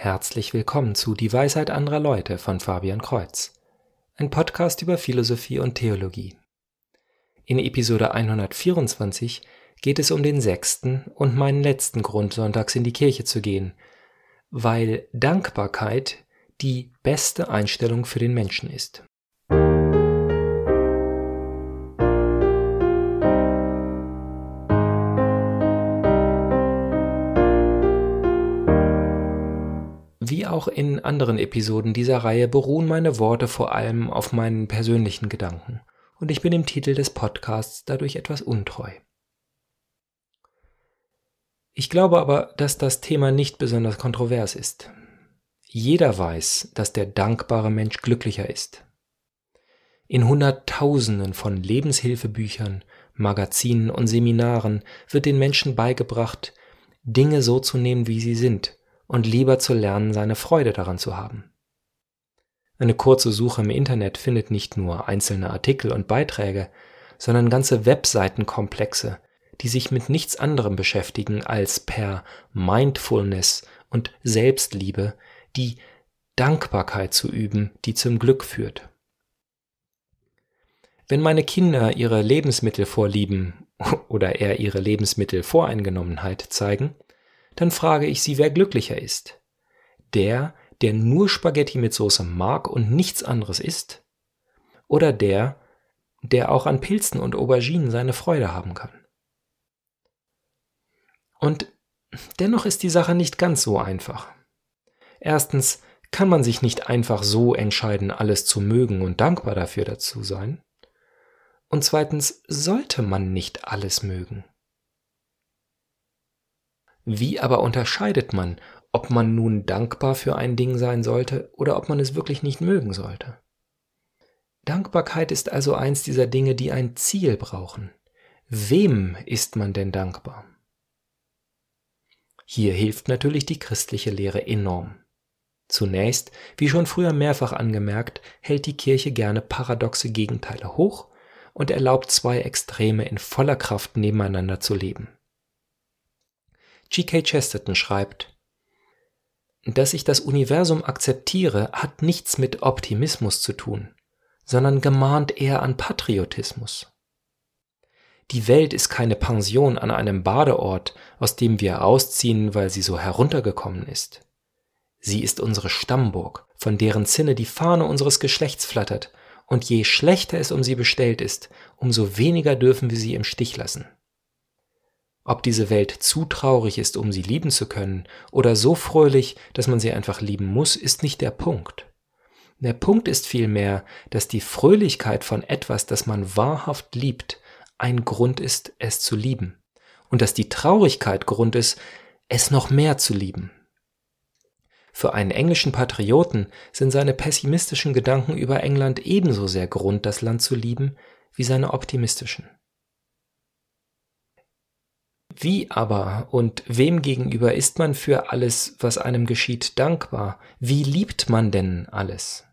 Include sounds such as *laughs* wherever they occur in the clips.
Herzlich willkommen zu Die Weisheit anderer Leute von Fabian Kreuz, ein Podcast über Philosophie und Theologie. In Episode 124 geht es um den sechsten und meinen letzten Grund, sonntags in die Kirche zu gehen, weil Dankbarkeit die beste Einstellung für den Menschen ist. Auch in anderen Episoden dieser Reihe beruhen meine Worte vor allem auf meinen persönlichen Gedanken, und ich bin im Titel des Podcasts dadurch etwas untreu. Ich glaube aber, dass das Thema nicht besonders kontrovers ist. Jeder weiß, dass der dankbare Mensch glücklicher ist. In Hunderttausenden von Lebenshilfebüchern, Magazinen und Seminaren wird den Menschen beigebracht, Dinge so zu nehmen, wie sie sind, und lieber zu lernen, seine Freude daran zu haben. Eine kurze Suche im Internet findet nicht nur einzelne Artikel und Beiträge, sondern ganze Webseitenkomplexe, die sich mit nichts anderem beschäftigen als per Mindfulness und Selbstliebe die Dankbarkeit zu üben, die zum Glück führt. Wenn meine Kinder ihre Lebensmittelvorlieben *laughs* oder eher ihre Lebensmittelvoreingenommenheit zeigen, dann frage ich sie, wer glücklicher ist. Der, der nur Spaghetti mit Soße mag und nichts anderes isst? Oder der, der auch an Pilzen und Auberginen seine Freude haben kann? Und dennoch ist die Sache nicht ganz so einfach. Erstens kann man sich nicht einfach so entscheiden, alles zu mögen und dankbar dafür dazu sein. Und zweitens sollte man nicht alles mögen. Wie aber unterscheidet man, ob man nun dankbar für ein Ding sein sollte oder ob man es wirklich nicht mögen sollte? Dankbarkeit ist also eins dieser Dinge, die ein Ziel brauchen. Wem ist man denn dankbar? Hier hilft natürlich die christliche Lehre enorm. Zunächst, wie schon früher mehrfach angemerkt, hält die Kirche gerne paradoxe Gegenteile hoch und erlaubt zwei Extreme in voller Kraft nebeneinander zu leben. G.K. Chesterton schreibt, dass ich das Universum akzeptiere, hat nichts mit Optimismus zu tun, sondern gemahnt eher an Patriotismus. Die Welt ist keine Pension an einem Badeort, aus dem wir ausziehen, weil sie so heruntergekommen ist. Sie ist unsere Stammburg, von deren Zinne die Fahne unseres Geschlechts flattert, und je schlechter es um sie bestellt ist, umso weniger dürfen wir sie im Stich lassen. Ob diese Welt zu traurig ist, um sie lieben zu können, oder so fröhlich, dass man sie einfach lieben muss, ist nicht der Punkt. Der Punkt ist vielmehr, dass die Fröhlichkeit von etwas, das man wahrhaft liebt, ein Grund ist, es zu lieben, und dass die Traurigkeit Grund ist, es noch mehr zu lieben. Für einen englischen Patrioten sind seine pessimistischen Gedanken über England ebenso sehr Grund, das Land zu lieben, wie seine optimistischen. Wie aber und wem gegenüber ist man für alles, was einem geschieht, dankbar? Wie liebt man denn alles?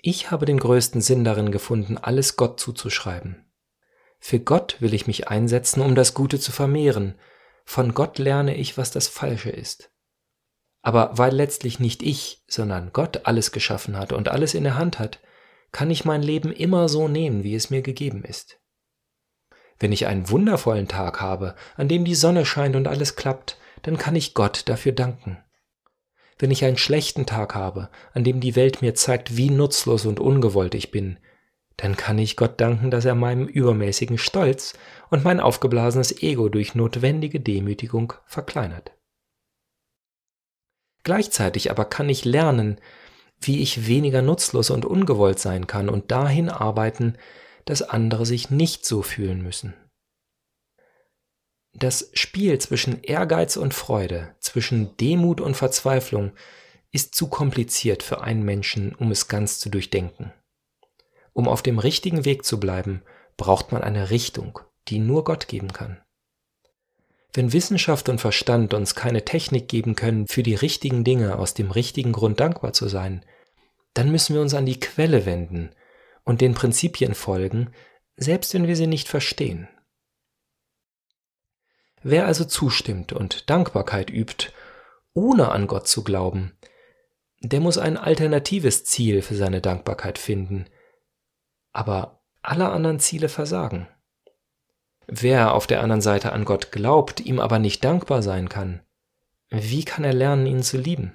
Ich habe den größten Sinn darin gefunden, alles Gott zuzuschreiben. Für Gott will ich mich einsetzen, um das Gute zu vermehren. Von Gott lerne ich, was das Falsche ist. Aber weil letztlich nicht ich, sondern Gott alles geschaffen hat und alles in der Hand hat, kann ich mein Leben immer so nehmen, wie es mir gegeben ist. Wenn ich einen wundervollen Tag habe, an dem die Sonne scheint und alles klappt, dann kann ich Gott dafür danken. Wenn ich einen schlechten Tag habe, an dem die Welt mir zeigt, wie nutzlos und ungewollt ich bin, dann kann ich Gott danken, dass er meinem übermäßigen Stolz und mein aufgeblasenes Ego durch notwendige Demütigung verkleinert. Gleichzeitig aber kann ich lernen, wie ich weniger nutzlos und ungewollt sein kann und dahin arbeiten, dass andere sich nicht so fühlen müssen. Das Spiel zwischen Ehrgeiz und Freude, zwischen Demut und Verzweiflung ist zu kompliziert für einen Menschen, um es ganz zu durchdenken. Um auf dem richtigen Weg zu bleiben, braucht man eine Richtung, die nur Gott geben kann. Wenn Wissenschaft und Verstand uns keine Technik geben können, für die richtigen Dinge aus dem richtigen Grund dankbar zu sein, dann müssen wir uns an die Quelle wenden und den Prinzipien folgen, selbst wenn wir sie nicht verstehen. Wer also zustimmt und Dankbarkeit übt, ohne an Gott zu glauben, der muss ein alternatives Ziel für seine Dankbarkeit finden. Aber alle anderen Ziele versagen. Wer auf der anderen Seite an Gott glaubt, ihm aber nicht dankbar sein kann, wie kann er lernen, ihn zu lieben?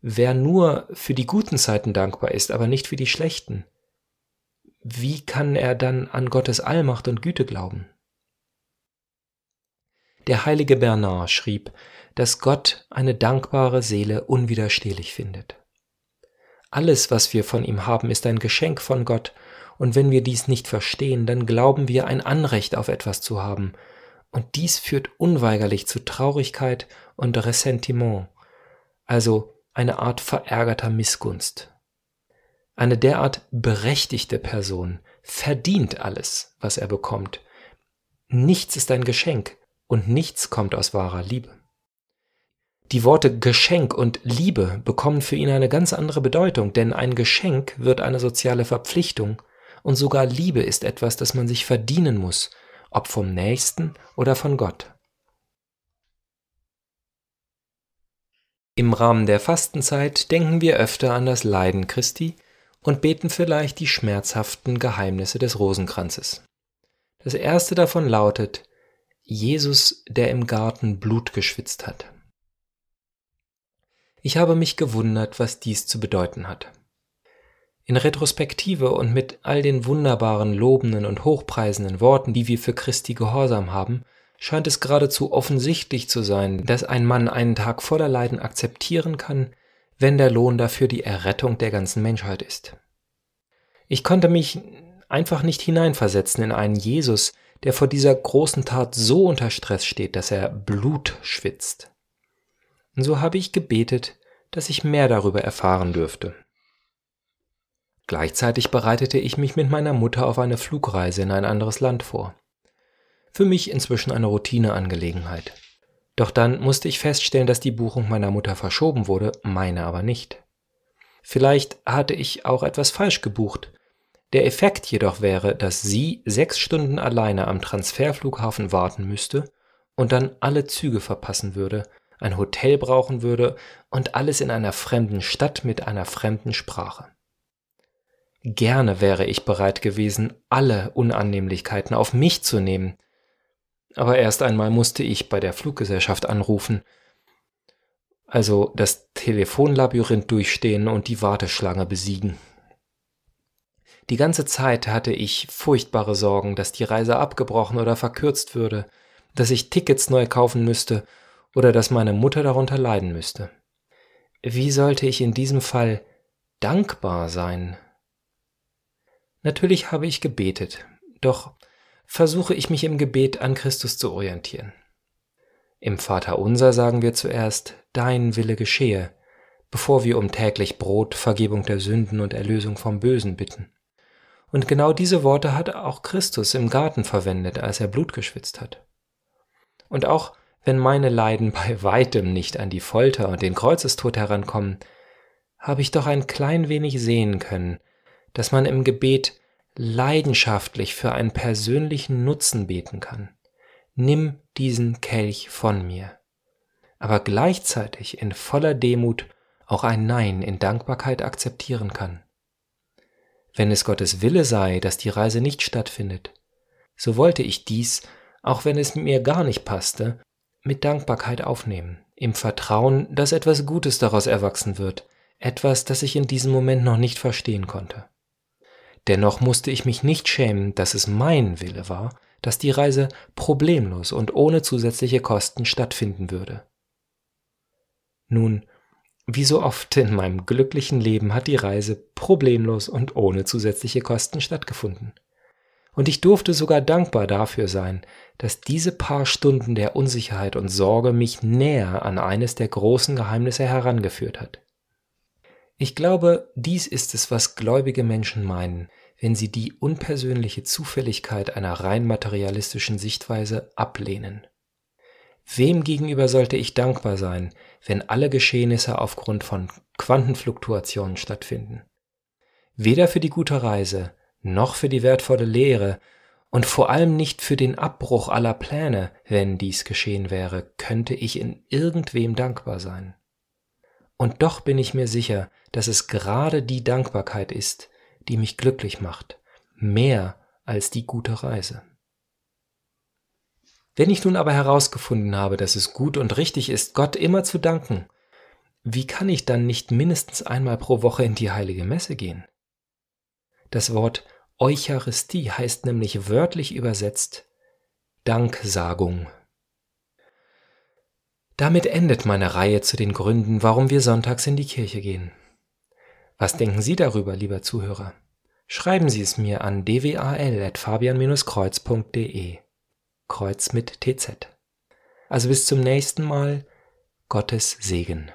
Wer nur für die guten Zeiten dankbar ist, aber nicht für die schlechten, wie kann er dann an Gottes Allmacht und Güte glauben? Der heilige Bernard schrieb, dass Gott eine dankbare Seele unwiderstehlich findet. Alles, was wir von ihm haben, ist ein Geschenk von Gott, und wenn wir dies nicht verstehen, dann glauben wir ein Anrecht auf etwas zu haben, und dies führt unweigerlich zu Traurigkeit und Ressentiment, also eine Art verärgerter Missgunst. Eine derart berechtigte Person verdient alles, was er bekommt. Nichts ist ein Geschenk und nichts kommt aus wahrer Liebe. Die Worte Geschenk und Liebe bekommen für ihn eine ganz andere Bedeutung, denn ein Geschenk wird eine soziale Verpflichtung und sogar Liebe ist etwas, das man sich verdienen muss, ob vom Nächsten oder von Gott. Im Rahmen der Fastenzeit denken wir öfter an das Leiden Christi und beten vielleicht die schmerzhaften Geheimnisse des Rosenkranzes. Das erste davon lautet Jesus, der im Garten Blut geschwitzt hat. Ich habe mich gewundert, was dies zu bedeuten hat. In Retrospektive und mit all den wunderbaren, lobenden und hochpreisenden Worten, die wir für Christi Gehorsam haben, scheint es geradezu offensichtlich zu sein, dass ein Mann einen Tag voller Leiden akzeptieren kann, wenn der Lohn dafür die Errettung der ganzen Menschheit ist. Ich konnte mich einfach nicht hineinversetzen in einen Jesus, der vor dieser großen Tat so unter Stress steht, dass er Blut schwitzt. Und so habe ich gebetet, dass ich mehr darüber erfahren dürfte. Gleichzeitig bereitete ich mich mit meiner Mutter auf eine Flugreise in ein anderes Land vor für mich inzwischen eine Routineangelegenheit. Doch dann musste ich feststellen, dass die Buchung meiner Mutter verschoben wurde, meine aber nicht. Vielleicht hatte ich auch etwas falsch gebucht. Der Effekt jedoch wäre, dass sie sechs Stunden alleine am Transferflughafen warten müsste und dann alle Züge verpassen würde, ein Hotel brauchen würde und alles in einer fremden Stadt mit einer fremden Sprache. Gerne wäre ich bereit gewesen, alle Unannehmlichkeiten auf mich zu nehmen, aber erst einmal musste ich bei der Fluggesellschaft anrufen, also das Telefonlabyrinth durchstehen und die Warteschlange besiegen. Die ganze Zeit hatte ich furchtbare Sorgen, dass die Reise abgebrochen oder verkürzt würde, dass ich Tickets neu kaufen müsste oder dass meine Mutter darunter leiden müsste. Wie sollte ich in diesem Fall dankbar sein? Natürlich habe ich gebetet, doch versuche ich mich im Gebet an Christus zu orientieren. Im Vater unser sagen wir zuerst, Dein Wille geschehe, bevor wir um täglich Brot, Vergebung der Sünden und Erlösung vom Bösen bitten. Und genau diese Worte hat auch Christus im Garten verwendet, als er Blut geschwitzt hat. Und auch wenn meine Leiden bei *laughs* weitem nicht an die Folter und den Kreuzestod herankommen, habe ich doch ein klein wenig sehen können, dass man im Gebet leidenschaftlich für einen persönlichen Nutzen beten kann. Nimm diesen Kelch von mir. Aber gleichzeitig in voller Demut auch ein Nein in Dankbarkeit akzeptieren kann. Wenn es Gottes Wille sei, dass die Reise nicht stattfindet, so wollte ich dies, auch wenn es mir gar nicht passte, mit Dankbarkeit aufnehmen, im Vertrauen, dass etwas Gutes daraus erwachsen wird, etwas, das ich in diesem Moment noch nicht verstehen konnte. Dennoch musste ich mich nicht schämen, dass es mein Wille war, dass die Reise problemlos und ohne zusätzliche Kosten stattfinden würde. Nun, wie so oft in meinem glücklichen Leben hat die Reise problemlos und ohne zusätzliche Kosten stattgefunden. Und ich durfte sogar dankbar dafür sein, dass diese paar Stunden der Unsicherheit und Sorge mich näher an eines der großen Geheimnisse herangeführt hat. Ich glaube, dies ist es, was gläubige Menschen meinen, wenn sie die unpersönliche Zufälligkeit einer rein materialistischen Sichtweise ablehnen. Wem gegenüber sollte ich dankbar sein, wenn alle Geschehnisse aufgrund von Quantenfluktuationen stattfinden? Weder für die gute Reise, noch für die wertvolle Lehre und vor allem nicht für den Abbruch aller Pläne, wenn dies geschehen wäre, könnte ich in irgendwem dankbar sein. Und doch bin ich mir sicher, dass es gerade die Dankbarkeit ist, die mich glücklich macht, mehr als die gute Reise. Wenn ich nun aber herausgefunden habe, dass es gut und richtig ist, Gott immer zu danken, wie kann ich dann nicht mindestens einmal pro Woche in die heilige Messe gehen? Das Wort Eucharistie heißt nämlich wörtlich übersetzt Danksagung. Damit endet meine Reihe zu den Gründen, warum wir sonntags in die Kirche gehen. Was denken Sie darüber, lieber Zuhörer? Schreiben Sie es mir an dwal.fabian-kreuz.de. Kreuz mit TZ. Also bis zum nächsten Mal. Gottes Segen.